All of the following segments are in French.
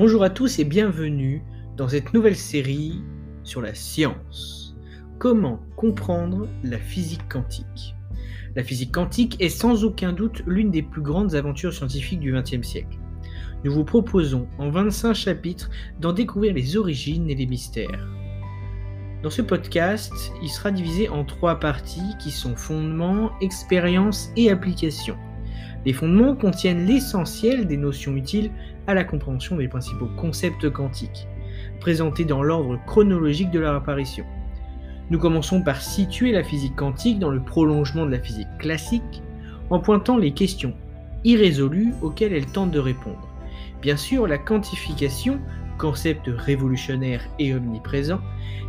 Bonjour à tous et bienvenue dans cette nouvelle série sur la science. Comment comprendre la physique quantique? La physique quantique est sans aucun doute l'une des plus grandes aventures scientifiques du XXe siècle. Nous vous proposons en 25 chapitres d'en découvrir les origines et les mystères. Dans ce podcast, il sera divisé en trois parties qui sont fondements, expérience et application. Les fondements contiennent l'essentiel des notions utiles à la compréhension des principaux concepts quantiques, présentés dans l'ordre chronologique de leur apparition. Nous commençons par situer la physique quantique dans le prolongement de la physique classique, en pointant les questions irrésolues auxquelles elle tente de répondre. Bien sûr, la quantification, concept révolutionnaire et omniprésent,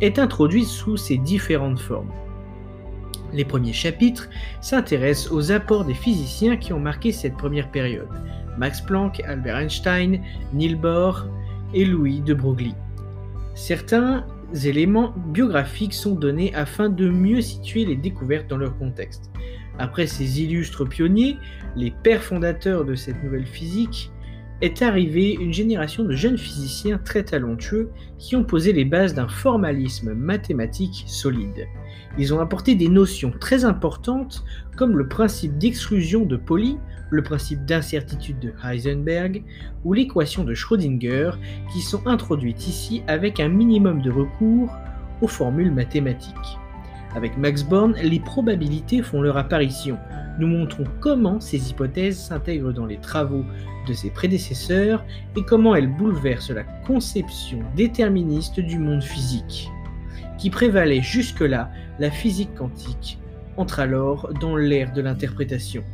est introduite sous ses différentes formes. Les premiers chapitres s'intéressent aux apports des physiciens qui ont marqué cette première période. Max Planck, Albert Einstein, Niels Bohr et Louis de Broglie. Certains éléments biographiques sont donnés afin de mieux situer les découvertes dans leur contexte. Après ces illustres pionniers, les pères fondateurs de cette nouvelle physique, est arrivée une génération de jeunes physiciens très talentueux qui ont posé les bases d'un formalisme mathématique solide. Ils ont apporté des notions très importantes comme le principe d'exclusion de Pauli, le principe d'incertitude de Heisenberg ou l'équation de Schrödinger qui sont introduites ici avec un minimum de recours aux formules mathématiques. Avec Max Born, les probabilités font leur apparition. Nous montrons comment ces hypothèses s'intègrent dans les travaux de ses prédécesseurs et comment elles bouleversent la conception déterministe du monde physique. Qui prévalait jusque-là, la physique quantique entre alors dans l'ère de l'interprétation.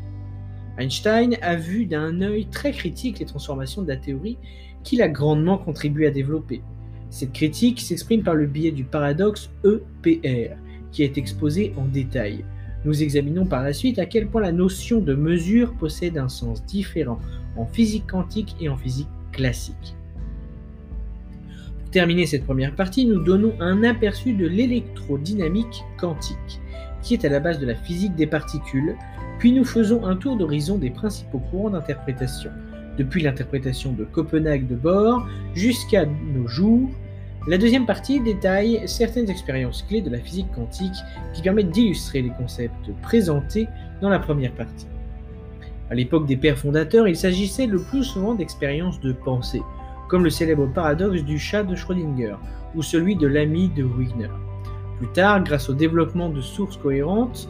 Einstein a vu d'un œil très critique les transformations de la théorie qu'il a grandement contribué à développer. Cette critique s'exprime par le biais du paradoxe EPR, qui est exposé en détail. Nous examinons par la suite à quel point la notion de mesure possède un sens différent en physique quantique et en physique classique. Pour terminer cette première partie, nous donnons un aperçu de l'électrodynamique quantique, qui est à la base de la physique des particules, puis nous faisons un tour d'horizon des principaux courants d'interprétation, depuis l'interprétation de Copenhague de Bohr jusqu'à nos jours. La deuxième partie détaille certaines expériences clés de la physique quantique qui permettent d'illustrer les concepts présentés dans la première partie. À l'époque des pères fondateurs, il s'agissait le plus souvent d'expériences de pensée, comme le célèbre paradoxe du chat de Schrödinger ou celui de l'ami de Wigner. Plus tard, grâce au développement de sources cohérentes,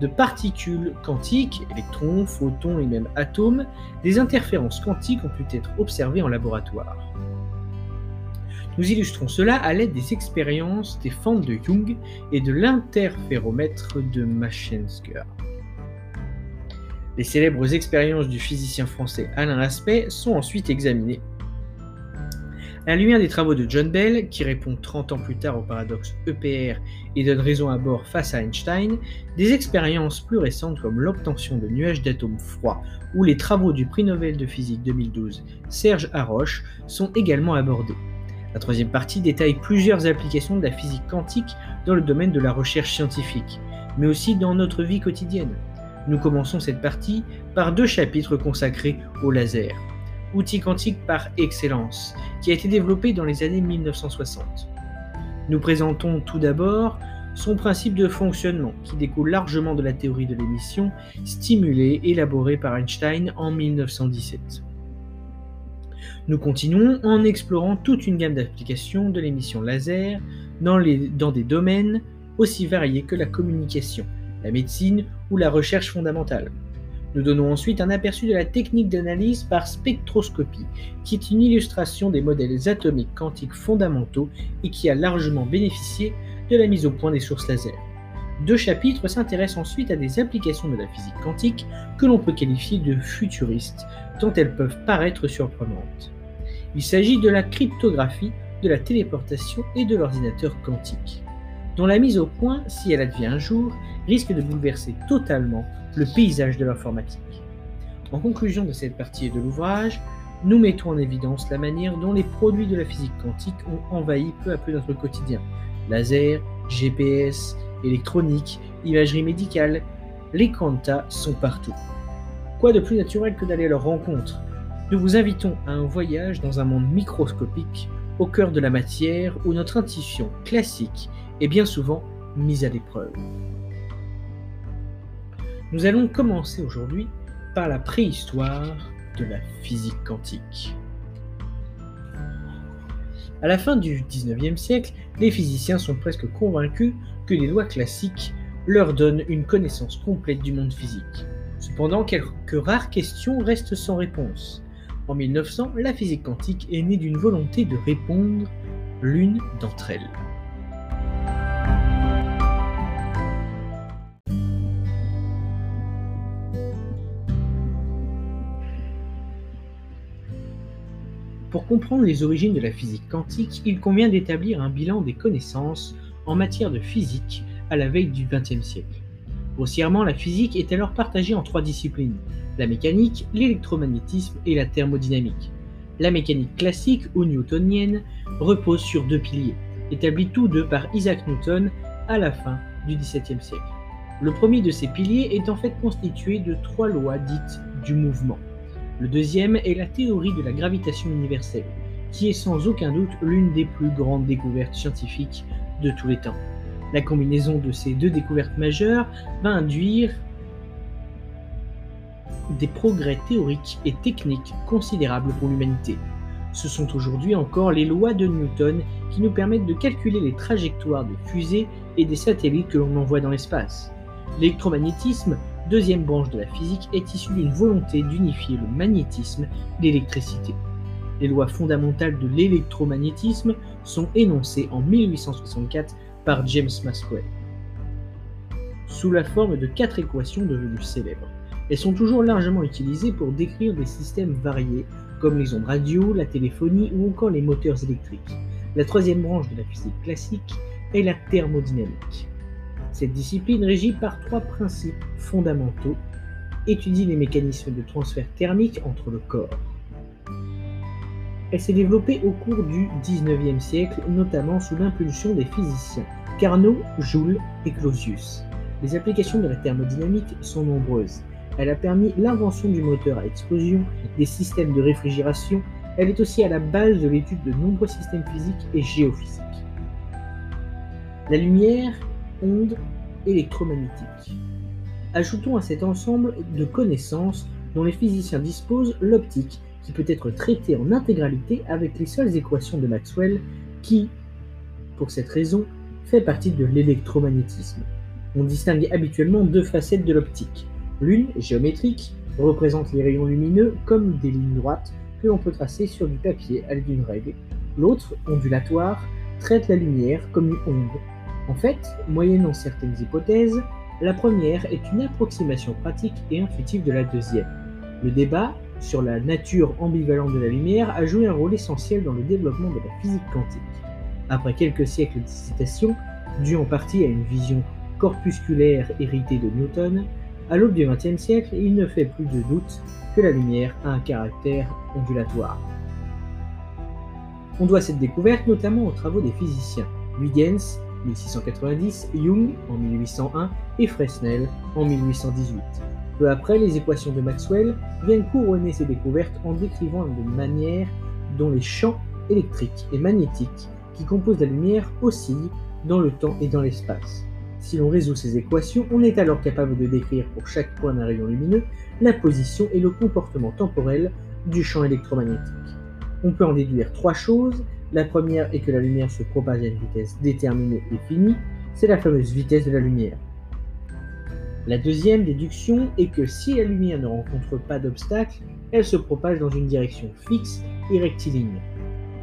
de particules quantiques, électrons, photons et même atomes, des interférences quantiques ont pu être observées en laboratoire. Nous illustrons cela à l'aide des expériences des fentes de Young et de l'interféromètre de Machensker. Les célèbres expériences du physicien français Alain Aspect sont ensuite examinées. À la lumière des travaux de John Bell, qui répond 30 ans plus tard au paradoxe EPR et donne raison à bord face à Einstein, des expériences plus récentes comme l'obtention de nuages d'atomes froids ou les travaux du prix Nobel de physique 2012 Serge Haroche sont également abordés. La troisième partie détaille plusieurs applications de la physique quantique dans le domaine de la recherche scientifique, mais aussi dans notre vie quotidienne. Nous commençons cette partie par deux chapitres consacrés au laser, outil quantique par excellence, qui a été développé dans les années 1960. Nous présentons tout d'abord son principe de fonctionnement, qui découle largement de la théorie de l'émission, stimulée, élaborée par Einstein en 1917. Nous continuons en explorant toute une gamme d'applications de l'émission laser dans, des domaines aussi variés que la communication, la médecine ou la recherche fondamentale. Nous donnons ensuite un aperçu de la technique d'analyse par spectroscopie, qui est une illustration des modèles atomiques quantiques fondamentaux et qui a largement bénéficié de la mise au point des sources laser. Deux chapitres s'intéressent ensuite à des applications de la physique quantique que l'on peut qualifier de futuristes, tant elles peuvent paraître surprenantes. Il s'agit de la cryptographie, de la téléportation et de l'ordinateur quantique dont la mise au point, si elle advient un jour, risque de bouleverser totalement le paysage de l'informatique. En conclusion de cette partie de l'ouvrage, nous mettons en évidence la manière dont les produits de la physique quantique ont envahi peu à peu notre quotidien. Laser, GPS, électronique, imagerie médicale, les quantas sont partout. Quoi de plus naturel que d'aller à leur rencontre? Nous vous invitons à un voyage dans un monde microscopique, au cœur de la matière, où notre intuition classique est bien souvent mise à l'épreuve. Nous allons commencer aujourd'hui par la préhistoire de la physique quantique. À la fin du 19e siècle, les physiciens sont presque convaincus que les lois classiques leur donnent une connaissance complète du monde physique. Cependant, quelques rares questions restent sans réponse. En 1900, la physique quantique est née d'une volonté de répondre l'une d'entre elles. Pour comprendre les origines de la physique quantique, il convient d'établir un bilan des connaissances en matière de physique à la veille du XXe siècle. Grossièrement, la physique est alors partagée en trois disciplines, la mécanique, l'électromagnétisme et la thermodynamique. La mécanique classique ou newtonienne repose sur deux piliers, établis tous deux par Isaac Newton à la fin du XVIIe siècle. Le premier de ces piliers est en fait constitué de trois lois dites du mouvement. Le deuxième est la théorie de la gravitation universelle, qui est sans aucun doute l'une des plus grandes découvertes scientifiques de tous les temps. La combinaison de ces deux découvertes majeures va induire des progrès théoriques et techniques considérables pour l'humanité. Ce sont aujourd'hui encore les lois de Newton qui nous permettent de calculer les trajectoires des fusées et des satellites que l'on envoie dans l'espace. L'électromagnétisme deuxième branche de la physique, est issue d'une volonté d'unifier le magnétisme et l'électricité. Les lois fondamentales de l'électromagnétisme sont énoncées en 1864 par James Maxwell, sous la forme de quatre équations devenues célèbres. Elles sont toujours largement utilisées pour décrire des systèmes variés comme les ondes radio, la téléphonie ou encore les moteurs électriques. La troisième branche de la physique classique est la thermodynamique. Cette discipline, régie par trois principes fondamentaux, étudie les mécanismes de transfert thermique entre le corps. Elle s'est développée au cours du XIXe siècle, notamment sous l'impulsion des physiciens Carnot, Joule et Clausius. Les applications de la thermodynamique sont nombreuses. Elle a permis l'invention du moteur à explosion, des systèmes de réfrigération. Elle est aussi à la base de l'étude de nombreux systèmes physiques et géophysiques. La lumière ondes électromagnétiques. Ajoutons à cet ensemble de connaissances dont les physiciens disposent l'optique, qui peut être traitée en intégralité avec les seules équations de Maxwell, qui, pour cette raison, fait partie de l'électromagnétisme. On distingue habituellement deux facettes de l'optique. L'une, géométrique, représente les rayons lumineux comme des lignes droites que l'on peut tracer sur du papier à l'aide d'une règle. L'autre, ondulatoire, traite la lumière comme une onde en fait, moyennant certaines hypothèses, la première est une approximation pratique et intuitive de la deuxième. Le débat sur la nature ambivalente de la lumière a joué un rôle essentiel dans le développement de la physique quantique. Après quelques siècles d'hésitation, dû en partie à une vision corpusculaire héritée de Newton, à l'aube du XXe siècle, il ne fait plus de doute que la lumière a un caractère ondulatoire. On doit cette découverte notamment aux travaux des physiciens Huygens 1690, Young en 1801 et Fresnel en 1818. Peu après, les équations de Maxwell viennent couronner ces découvertes en décrivant la manière dont les champs électriques et magnétiques qui composent la lumière oscillent dans le temps et dans l'espace. Si l'on résout ces équations, on est alors capable de décrire pour chaque point d'un rayon lumineux la position et le comportement temporel du champ électromagnétique. On peut en déduire trois choses la première est que la lumière se propage à une vitesse déterminée et finie, c'est la fameuse vitesse de la lumière. La deuxième déduction est que si la lumière ne rencontre pas d'obstacle, elle se propage dans une direction fixe et rectiligne.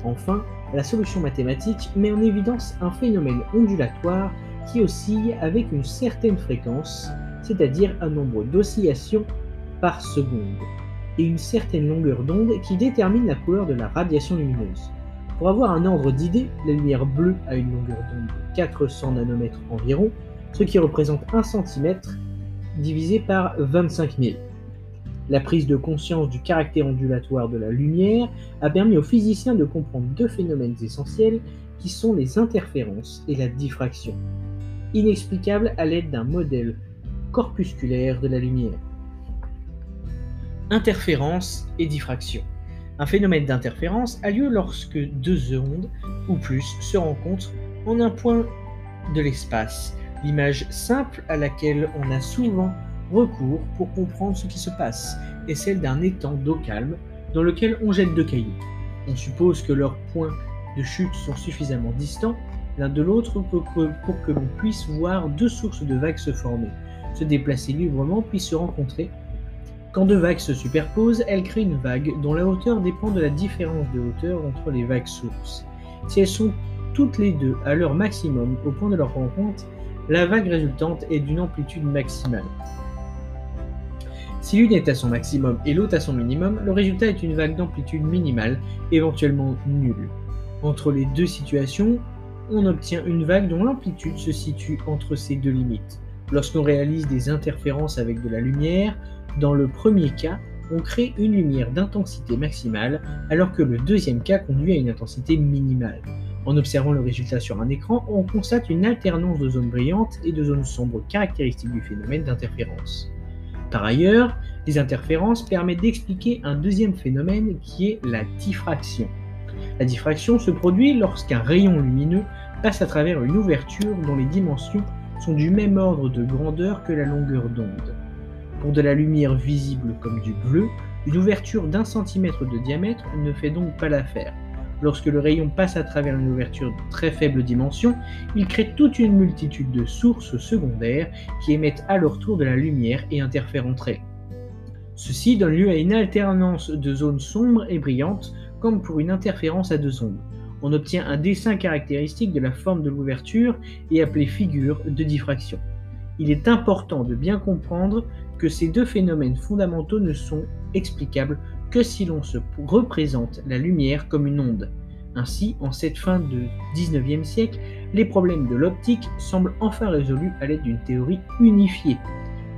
Enfin, la solution mathématique met en évidence un phénomène ondulatoire qui oscille avec une certaine fréquence, c'est-à-dire un nombre d'oscillations par seconde, et une certaine longueur d'onde qui détermine la couleur de la radiation lumineuse. Pour avoir un ordre d'idée, la lumière bleue a une longueur d'onde de 400 nanomètres environ, ce qui représente 1 cm divisé par 25 000. La prise de conscience du caractère ondulatoire de la lumière a permis aux physiciens de comprendre deux phénomènes essentiels qui sont les interférences et la diffraction, inexplicables à l'aide d'un modèle corpusculaire de la lumière. Interférence et diffraction. Un phénomène d'interférence a lieu lorsque deux ondes ou plus se rencontrent en un point de l'espace. L'image simple à laquelle on a souvent recours pour comprendre ce qui se passe est celle d'un étang d'eau calme dans lequel on jette deux cailloux. On suppose que leurs points de chute sont suffisamment distants l'un de l'autre pour que, l'on puisse voir deux sources de vagues se former, se déplacer librement puis se rencontrer. Quand deux vagues se superposent, elles créent une vague dont la hauteur dépend de la différence de hauteur entre les vagues sources. Si elles sont toutes les deux à leur maximum au point de leur rencontre, la vague résultante est d'une amplitude maximale. Si l'une est à son maximum et l'autre à son minimum, le résultat est une vague d'amplitude minimale, éventuellement nulle. Entre les deux situations, on obtient une vague dont l'amplitude se situe entre ces deux limites. Lorsqu'on réalise des interférences avec de la lumière, dans le premier cas, on crée une lumière d'intensité maximale, alors que le deuxième cas conduit à une intensité minimale. En observant le résultat sur un écran, on constate une alternance de zones brillantes et de zones sombres caractéristiques du phénomène d'interférence. Par ailleurs, les interférences permettent d'expliquer un deuxième phénomène qui est la diffraction. La diffraction se produit lorsqu'un rayon lumineux passe à travers une ouverture dont les dimensions sont du même ordre de grandeur que la longueur d'onde. Pour de la lumière visible comme du bleu, une ouverture d'un centimètre de diamètre ne fait donc pas l'affaire. Lorsque le rayon passe à travers une ouverture de très faible dimension, il crée toute une multitude de sources secondaires qui émettent à leur tour de la lumière et interfèrent entre elles. Ceci donne lieu à une alternance de zones sombres et brillantes comme pour une interférence à deux ondes. On obtient un dessin caractéristique de la forme de l'ouverture et appelé figure de diffraction. Il est important de bien comprendre que ces deux phénomènes fondamentaux ne sont explicables que si l'on se représente la lumière comme une onde. Ainsi, en cette fin de 19e siècle, les problèmes de l'optique semblent enfin résolus à l'aide d'une théorie unifiée.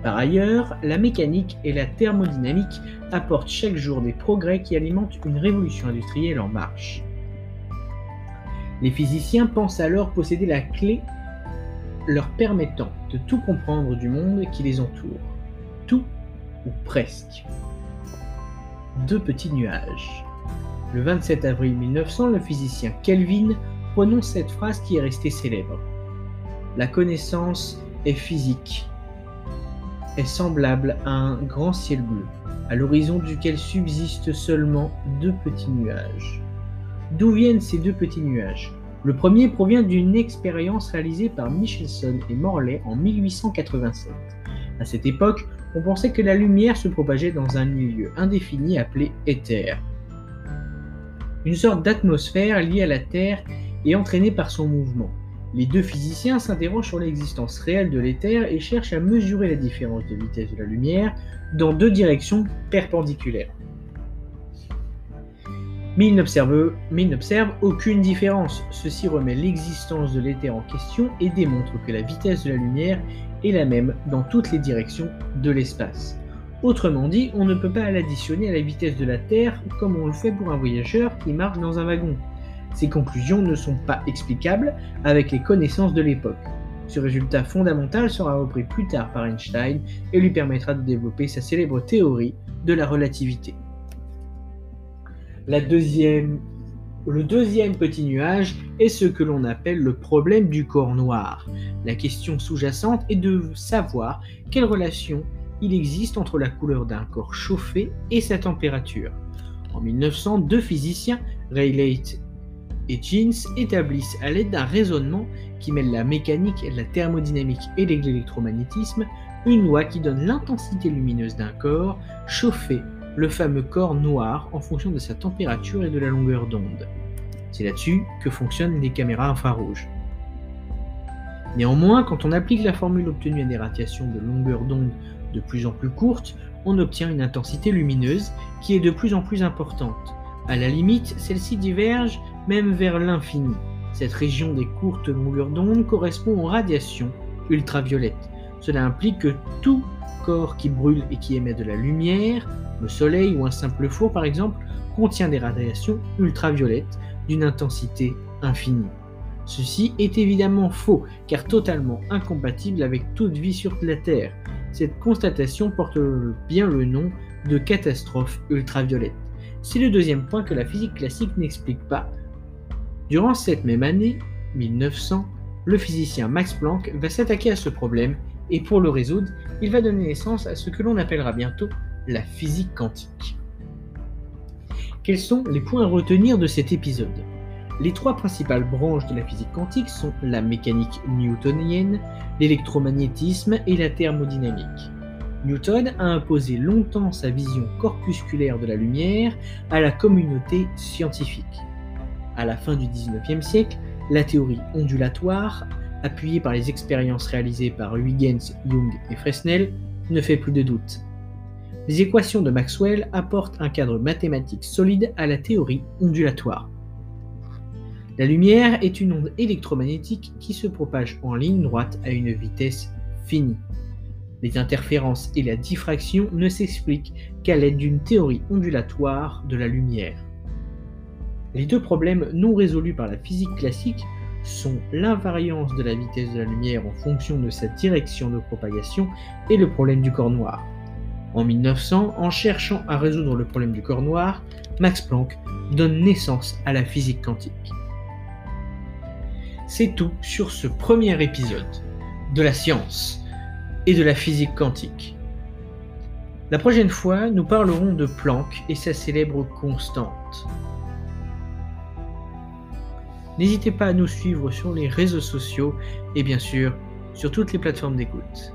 Par ailleurs, la mécanique et la thermodynamique apportent chaque jour des progrès qui alimentent une révolution industrielle en marche. Les physiciens pensent alors posséder la clé leur permettant de tout comprendre du monde qui les entoure. Tout ou presque. Deux petits nuages. Le 27 avril 1900, le physicien Kelvin prononce cette phrase qui est restée célèbre. La connaissance est physique, est semblable à un grand ciel bleu, à l'horizon duquel subsistent seulement deux petits nuages. D'où viennent ces deux petits nuages? Le premier provient d'une expérience réalisée par Michelson et Morley en 1887. À cette époque, on pensait que la lumière se propageait dans un milieu indéfini appelé éther. Une sorte d'atmosphère liée à la Terre et entraînée par son mouvement. Les deux physiciens s'interrogent sur l'existence réelle de l'éther et cherchent à mesurer la différence de vitesse de la lumière dans deux directions perpendiculaires. Mais ils n'observent aucune différence. Ceci remet l'existence de l'éther en question et démontre que la vitesse de la lumière est la même dans toutes les directions de l'espace. Autrement dit, on ne peut pas l'additionner à la vitesse de la Terre comme on le fait pour un voyageur qui marche dans un wagon. Ces conclusions ne sont pas explicables avec les connaissances de l'époque. Ce résultat fondamental sera repris plus tard par Einstein et lui permettra de développer sa célèbre théorie de la relativité. le deuxième petit nuage est ce que l'on appelle le problème du corps noir. La question sous-jacente est de savoir quelle relation il existe entre la couleur d'un corps chauffé et sa température. En 1900, deux physiciens, Rayleigh et Jeans établissent à l'aide d'un raisonnement qui mêle la mécanique, la thermodynamique et l'électromagnétisme une loi qui donne l'intensité lumineuse d'un corps chauffé, le fameux corps noir, en fonction de sa température et de la longueur d'onde. C'est là-dessus que fonctionnent les caméras infrarouges. Néanmoins, quand on applique la formule obtenue à des radiations de longueur d'onde de plus en plus courtes, on obtient une intensité lumineuse qui est de plus en plus importante. À la limite, celle-ci diverge même vers l'infini. Cette région des courtes longueurs d'onde correspond aux radiations ultraviolettes. Cela implique que tout corps qui brûle et qui émet de la lumière, le soleil ou un simple four par exemple, contient des radiations ultraviolettes d'une intensité infinie. Ceci est évidemment faux, car totalement incompatible avec toute vie sur la Terre. Cette constatation porte bien le nom de catastrophe ultraviolette. C'est le deuxième point que la physique classique n'explique pas. Durant cette même année, 1900, le physicien Max Planck va s'attaquer à ce problème et pour le résoudre, il va donner naissance à ce que l'on appellera bientôt la physique quantique. Quels sont les points à retenir de cet épisode? Les trois principales branches de la physique quantique sont la mécanique newtonienne, l'électromagnétisme et la thermodynamique. Newton a imposé longtemps sa vision corpusculaire de la lumière à la communauté scientifique. À la fin du XIXe siècle, la théorie ondulatoire, appuyée par les expériences réalisées par Huygens, Young et Fresnel, ne fait plus de doute. Les équations de Maxwell apportent un cadre mathématique solide à la théorie ondulatoire. La lumière est une onde électromagnétique qui se propage en ligne droite à une vitesse finie. Les interférences et la diffraction ne s'expliquent qu'à l'aide d'une théorie ondulatoire de la lumière. Les deux problèmes non résolus par la physique classique sont l'invariance de la vitesse de la lumière en fonction de sa direction de propagation et le problème du corps noir. En 1900, en cherchant à résoudre le problème du corps noir, Max Planck donne naissance à la physique quantique. C'est tout sur ce premier épisode de la science et de la physique quantique. La prochaine fois, nous parlerons de Planck et sa célèbre constante. N'hésitez pas à nous suivre sur les réseaux sociaux et bien sûr sur toutes les plateformes d'écoute.